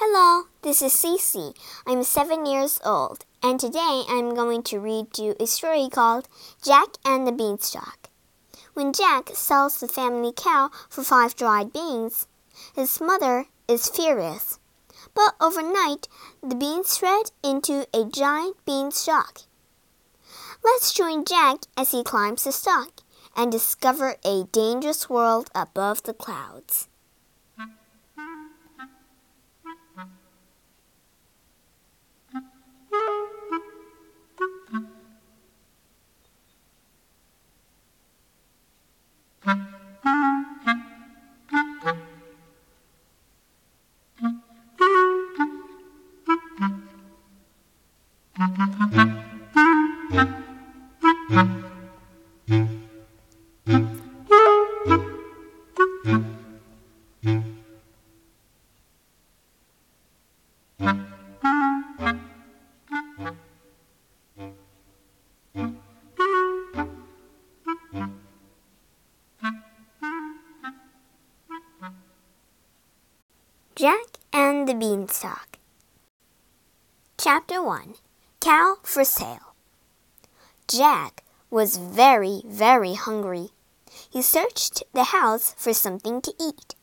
Hello, this is Cece. I'm seven years old, and today I'm going to read you a story called Jack and the Beanstalk. When Jack sells the family cow for five dried beans, his mother is furious. But overnight, the beans shred into a giant beanstalk. Let's join Jack as he climbs the stalk and discover a dangerous world above the clouds. Jack and the Beanstalk. Chapter 1 Cow for Sale. Jack was very, very hungry. He searched the house for something to eat,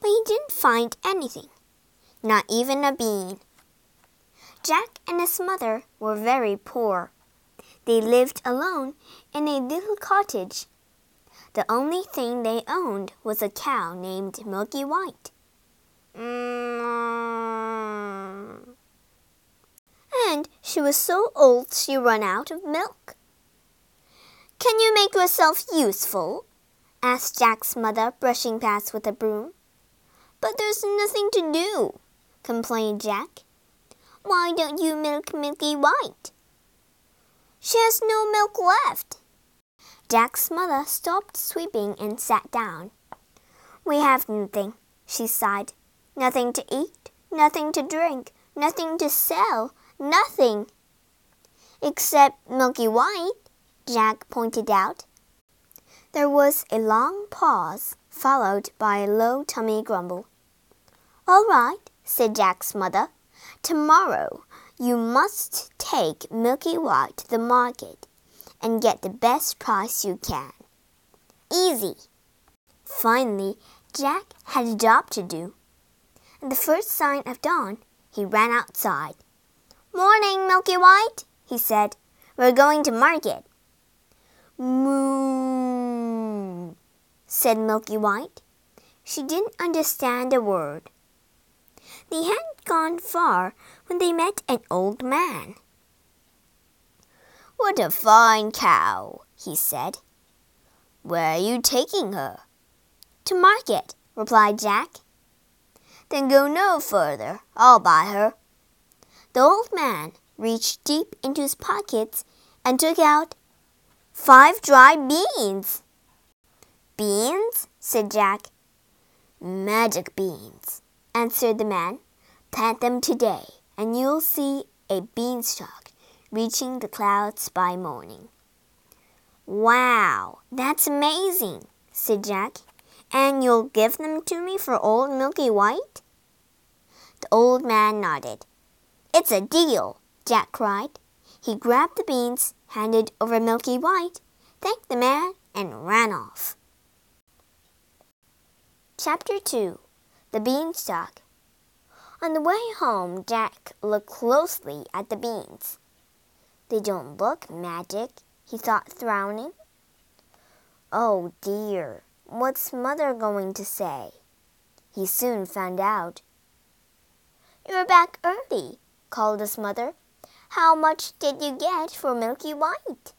but he didn't find anything, not even a bean. Jack and his mother were very poor. They lived alone in a little cottage. The only thing they owned was a cow named Milky White. Mm. And she was so old she ran out of milk. Can you make yourself useful? asked Jack's mother, brushing past with a broom. But there's nothing to do, complained Jack. Why don't you milk Milky White? She has no milk left. Jack's mother stopped sweeping and sat down. We have nothing, she sighed. Nothing to eat, nothing to drink, nothing to sell, nothing. Except Milky White, Jack pointed out. There was a long pause, followed by a low tummy grumble. All right, said Jack's mother. Tomorrow you must take Milky White to the market and get the best price you can. Easy. Finally, Jack had a job to do. At the first sign of dawn, he ran outside. Morning, Milky White, he said. We're going to market. Moo, said Milky White. She didn't understand a word. They hadn't gone far when they met an old man. What a fine cow, he said. Where are you taking her? To market, replied Jack. Then go no further. I'll buy her. The old man reached deep into his pockets and took out five dry beans. Beans? said Jack. Magic beans, answered the man. Plant them today, and you'll see a beanstalk reaching the clouds by morning. Wow, that's amazing, said Jack. And you'll give them to me for old Milky White? The old man nodded. It's a deal, Jack cried. He grabbed the beans, handed over Milky White, thanked the man, and ran off. Chapter 2 The Beanstalk On the way home, Jack looked closely at the beans. They don't look magic, he thought, frowning. Oh dear, What's mother going to say? He soon found out. You're back early, called his mother. How much did you get for Milky White?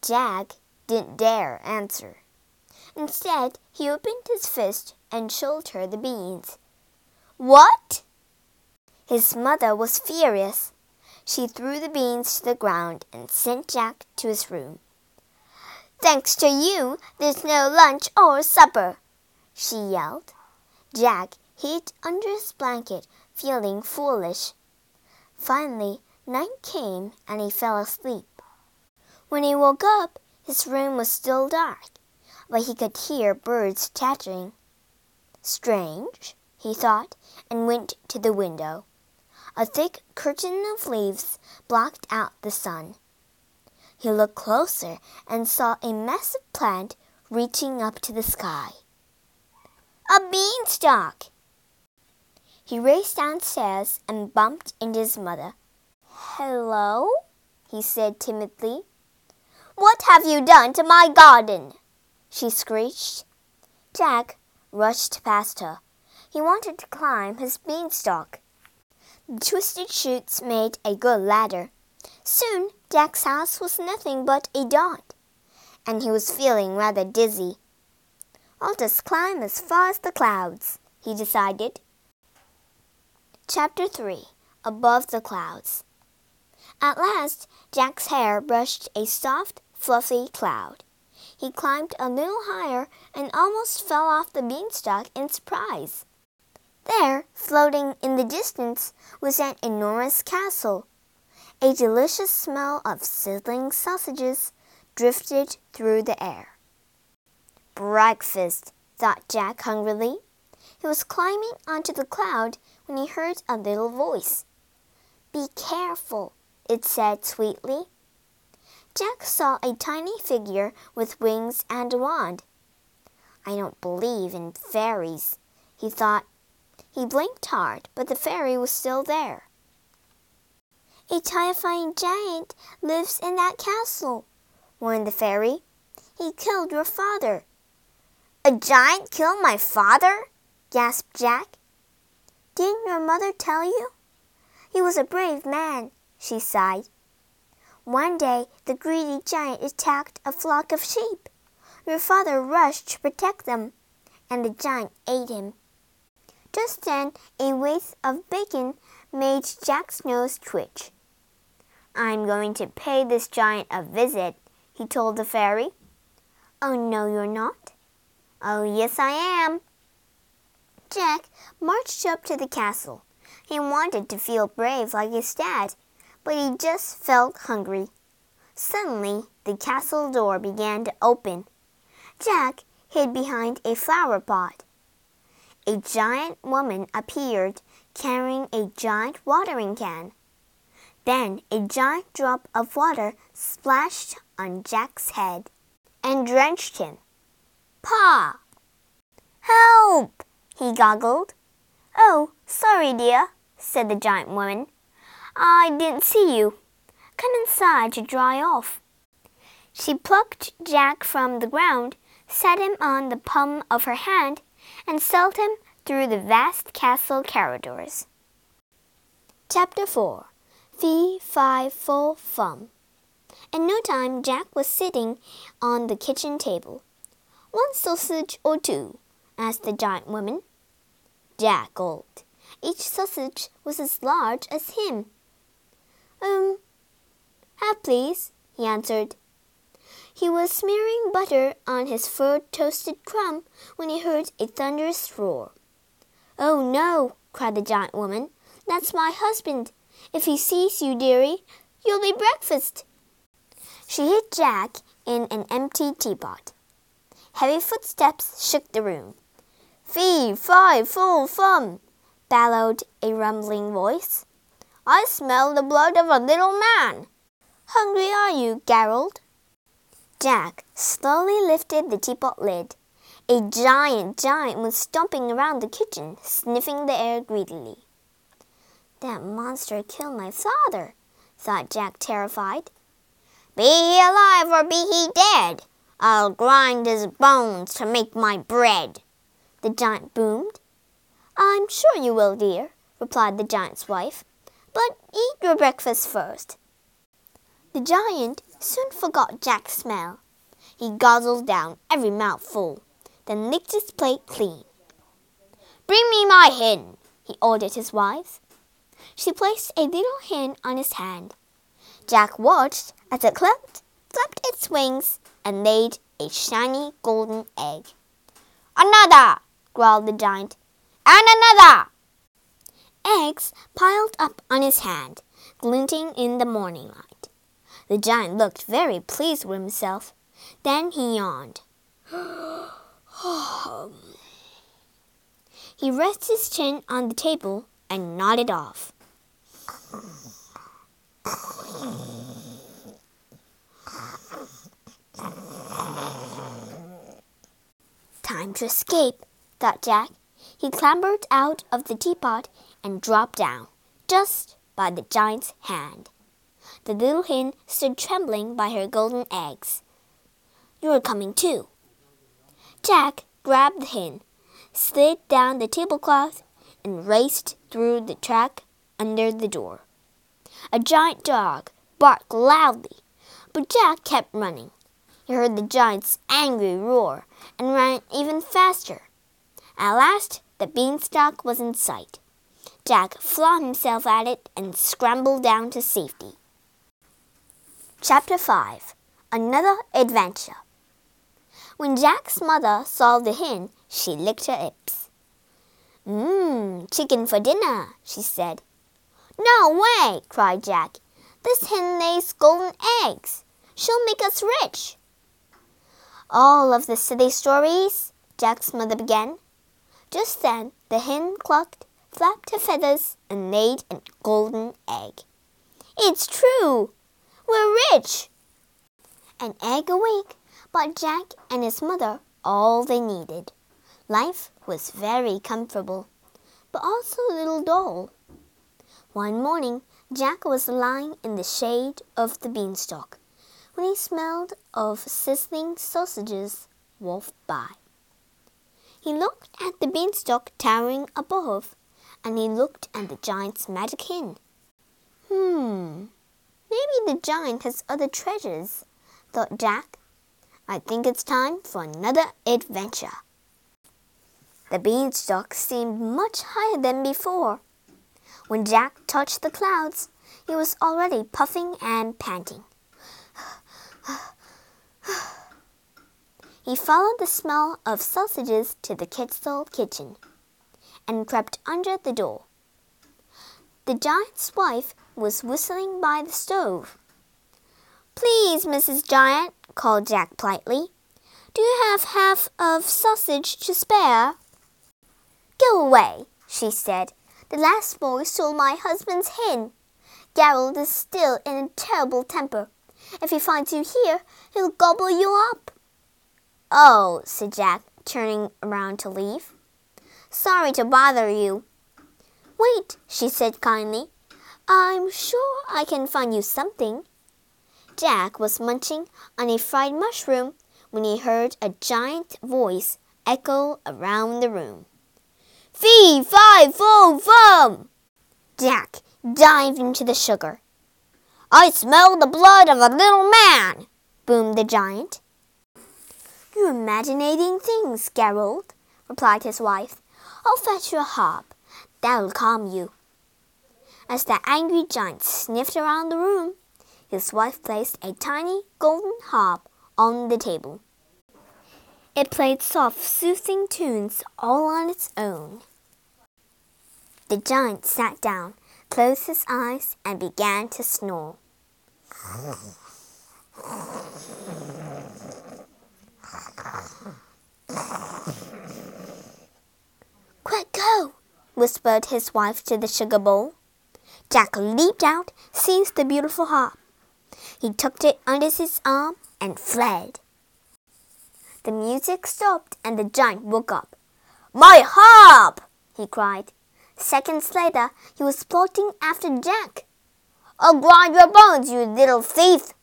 Jack didn't dare answer. Instead, he opened his fist and showed her the beans. What? His mother was furious. She threw the beans to the ground and sent Jack to his room. Thanks to you, there's no lunch or supper, she yelled. Jack hid under his blanket, feeling foolish. Finally, night came and he fell asleep. When he woke up, his room was still dark, but he could hear birds chattering. Strange, he thought, and went to the window. A thick curtain of leaves blocked out the sun. He looked closer and saw a massive plant reaching up to the sky. A beanstalk! He raced downstairs and bumped into his mother. Hello? he said timidly. What have you done to my garden? she screeched. Jack rushed past her. He wanted to climb his beanstalk. The twisted shoots made a good ladder. Soon Jack's house was nothing but a dot, and he was feeling rather dizzy. I'll just climb as far as the clouds, he decided. Chapter 3 Above the Clouds At last, Jack's hair brushed a soft, fluffy cloud. He climbed a little higher and almost fell off the beanstalk in surprise. There, floating in the distance, was an enormous castle. A delicious smell of sizzling sausages drifted through the air. Breakfast, thought Jack hungrily. He was climbing onto the cloud he heard a little voice. Be careful, it said sweetly. Jack saw a tiny figure with wings and a wand. I don't believe in fairies, he thought. He blinked hard, but the fairy was still there. A terrifying giant lives in that castle, warned the fairy. He killed your father. A giant killed my father? gasped Jack. Didn't your mother tell you? He was a brave man, she sighed. One day the greedy giant attacked a flock of sheep. Your father rushed to protect them, and the giant ate him. Just then a wreath of bacon made Jack's nose twitch. I'm going to pay this giant a visit, he told the fairy. Oh, no, you're not. Oh, yes, I am. Jack marched up to the castle. He wanted to feel brave like his dad, but he just felt hungry. Suddenly, the castle door began to open. Jack hid behind a flower pot. A giant woman appeared carrying a giant watering can. Then a giant drop of water splashed on Jack's head and drenched him. Pa! Help! He goggled. Oh, sorry, dear, said the giant woman. I didn't see you. Come inside to dry off. She plucked Jack from the ground, set him on the palm of her hand, and sailed him through the vast castle corridors. Chapter 4 Fee, Fi, Fo, Fum In no time, Jack was sitting on the kitchen table. One sausage or two? asked the giant woman. Jack gulped. Each sausage was as large as him. Um, have please, he answered. He was smearing butter on his fur toasted crumb when he heard a thunderous roar. Oh no, cried the giant woman. That's my husband. If he sees you, dearie, you'll be breakfast. She hid Jack in an empty teapot. Heavy footsteps shook the room. Fee, fi, fo, fum, bellowed a rumbling voice. I smell the blood of a little man. Hungry are you, Gerald? Jack slowly lifted the teapot lid. A giant giant was stomping around the kitchen, sniffing the air greedily. That monster killed my father, thought Jack, terrified. Be he alive or be he dead, I'll grind his bones to make my bread, the giant boomed. I'm sure you will, dear, replied the giant's wife. But eat your breakfast first. The giant soon forgot Jack's smell. He guzzled down every mouthful, then licked his plate clean. Bring me my hen, he ordered his wife. She placed a little hen on his hand. Jack watched as it clapped, flapped its wings, and laid a shiny golden egg. Another, growled the giant, and another eggs piled up on his hand, glinting in the morning light. The giant looked very pleased with himself. Then he yawned. he rested his chin on the table and nodded off. Time to escape, thought Jack. He clambered out of the teapot and dropped down, just by the giant's hand. The little hen stood trembling by her golden eggs. You're coming too. Jack grabbed the hen, slid down the tablecloth, and raced through the track under the door. A giant dog barked loudly, but Jack kept running. He heard the giant's angry roar and ran even faster. At last, the beanstalk was in sight. Jack flung himself at it and scrambled down to safety. Chapter 5 Another Adventure When Jack's mother saw the hen, she licked her lips. Mmm, chicken for dinner, she said. No way, cried Jack. This hen lays golden eggs. She'll make us rich. All of the silly stories, Jack's mother began. Just then the hen clucked, flapped her feathers, and laid a golden egg. It's true! We're rich! An egg a week bought Jack and his mother all they needed. Life was very comfortable, but also a little dull. One morning, Jack was lying in the shade of the beanstalk when he smelled of sizzling sausages wolf by. He looked at the beanstalk towering above, and he looked at the giant's magic hen. Hmm, Maybe the giant has other treasures, thought Jack. I think it's time for another adventure. The beanstalk seemed much higher than before. When Jack touched the clouds, he was already puffing and panting. he followed the smell of sausages to the Kitzel kitchen and crept under the door. The giant's wife was whistling by the stove. Please, Mrs. Giant, called Jack politely, do you have half of sausage to spare? Go away, she said. The last boy stole my husband's hen. Gerald is still in a terrible temper. If he finds you here, he'll gobble you up. Oh, said Jack, turning around to leave. Sorry to bother you. Wait, she said kindly. I'm sure I can find you something. Jack was munching on a fried mushroom when he heard a giant voice echo around the room. Fee, fi, fo, fum! Jack dived into the sugar. I smell the blood of a little man, boomed the giant. You're imaginating things, Gerald, replied his wife. I'll fetch you a harp. That'll calm you. As the angry giant sniffed around the room, his wife placed a tiny golden harp on the table. It played soft, soothing tunes all on its own. The giant sat down, closed his eyes, and began to snore. Quick, go! Whispered his wife to the sugar bowl. Jack leaped out, seized the beautiful harp. He tucked it under his arm and fled. The music stopped and the giant woke up. My harp! he cried. Seconds later, he was plotting after Jack. I'll grind your bones, you little thief!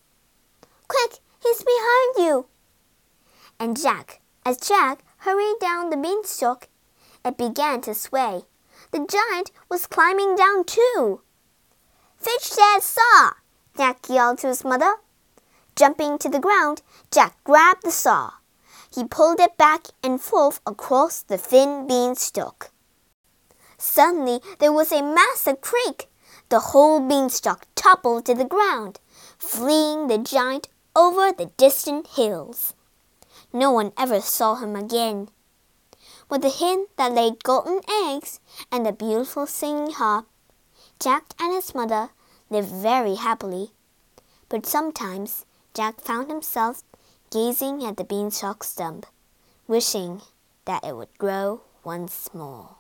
Quick, he's behind you! And Jack, as Jack hurried down the beanstalk, it began to sway. The giant was climbing down too. Fetch that saw! Jack yelled to his mother. Jumping to the ground, Jack grabbed the saw. He pulled it back and forth across the thin beanstalk. Suddenly, there was a massive creak. The whole beanstalk toppled to the ground, fleeing the giant over the distant hills. No one ever saw him again. With the hen that laid golden eggs and the beautiful singing harp, Jack and his mother lived very happily. But sometimes Jack found himself gazing at the beanstalk stump, wishing that it would grow once more.